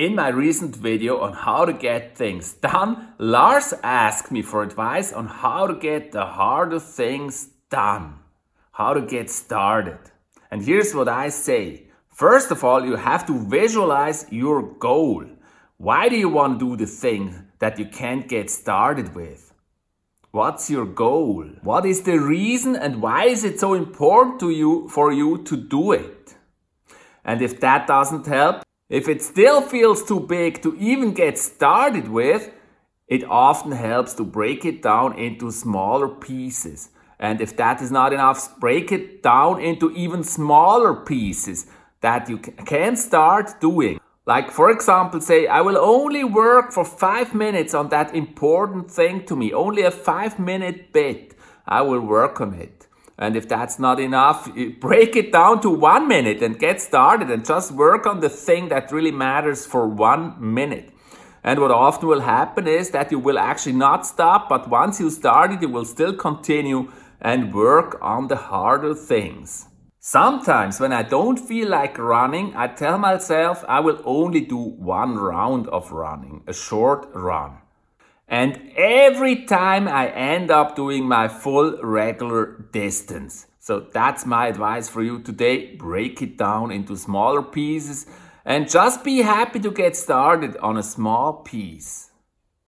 In my recent video on how to get things done, Lars asked me for advice on how to get the harder things done, how to get started. And here's what I say. First of all, you have to visualize your goal. Why do you want to do the thing that you can't get started with? What's your goal? What is the reason and why is it so important to you for you to do it? And if that doesn't help, if it still feels too big to even get started with, it often helps to break it down into smaller pieces. And if that is not enough, break it down into even smaller pieces that you can start doing. Like, for example, say, I will only work for five minutes on that important thing to me, only a five minute bit. I will work on it. And if that's not enough, break it down to one minute and get started and just work on the thing that really matters for one minute. And what often will happen is that you will actually not stop, but once you started, you will still continue and work on the harder things. Sometimes when I don't feel like running, I tell myself I will only do one round of running, a short run. And every time I end up doing my full regular distance. So that's my advice for you today. Break it down into smaller pieces and just be happy to get started on a small piece.